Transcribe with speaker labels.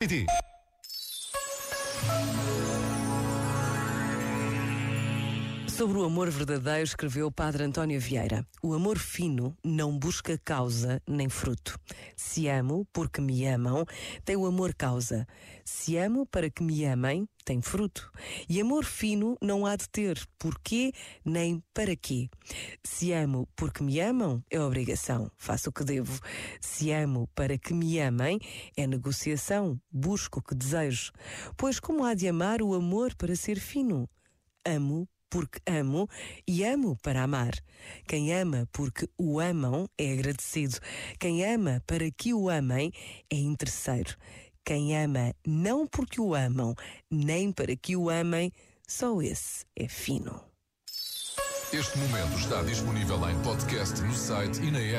Speaker 1: City.
Speaker 2: Sobre o amor verdadeiro, escreveu o padre António Vieira: O amor fino não busca causa nem fruto. Se amo porque me amam, tem o amor causa. Se amo para que me amem, tem fruto. E amor fino não há de ter porquê nem para quê. Se amo porque me amam, é obrigação, faço o que devo. Se amo para que me amem, é negociação, busco o que desejo. Pois como há de amar o amor para ser fino? Amo porque amo e amo para amar. Quem ama porque o amam é agradecido. Quem ama para que o amem é interesseiro. Quem ama não porque o amam, nem para que o amem, só esse é fino.
Speaker 3: Este momento está disponível em podcast no site e na app.